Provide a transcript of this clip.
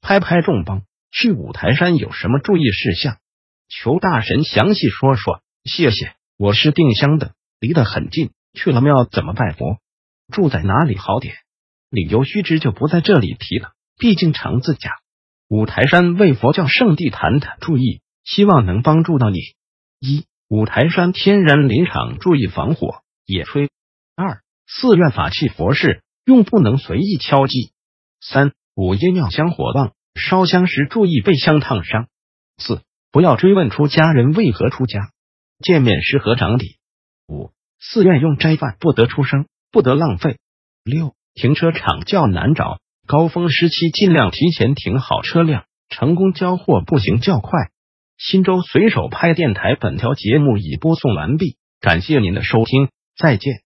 拍拍众邦，去五台山有什么注意事项？求大神详细说说，谢谢。我是定襄的，离得很近，去了庙怎么拜佛？住在哪里好点？理由须知就不在这里提了，毕竟肠子假。五台山为佛教圣地，谈谈注意，希望能帮助到你。一、五台山天然林场注意防火、野炊。二、寺院法器佛事用不能随意敲击。三、午夜庙香火旺，烧香时注意被香烫伤。四、不要追问出家人为何出家，见面时合掌礼。五、寺院用斋饭不得出声，不得浪费。六、停车场较难找。高峰时期尽量提前停好车辆，成功交货步行较快。新州随手拍电台本条节目已播送完毕，感谢您的收听，再见。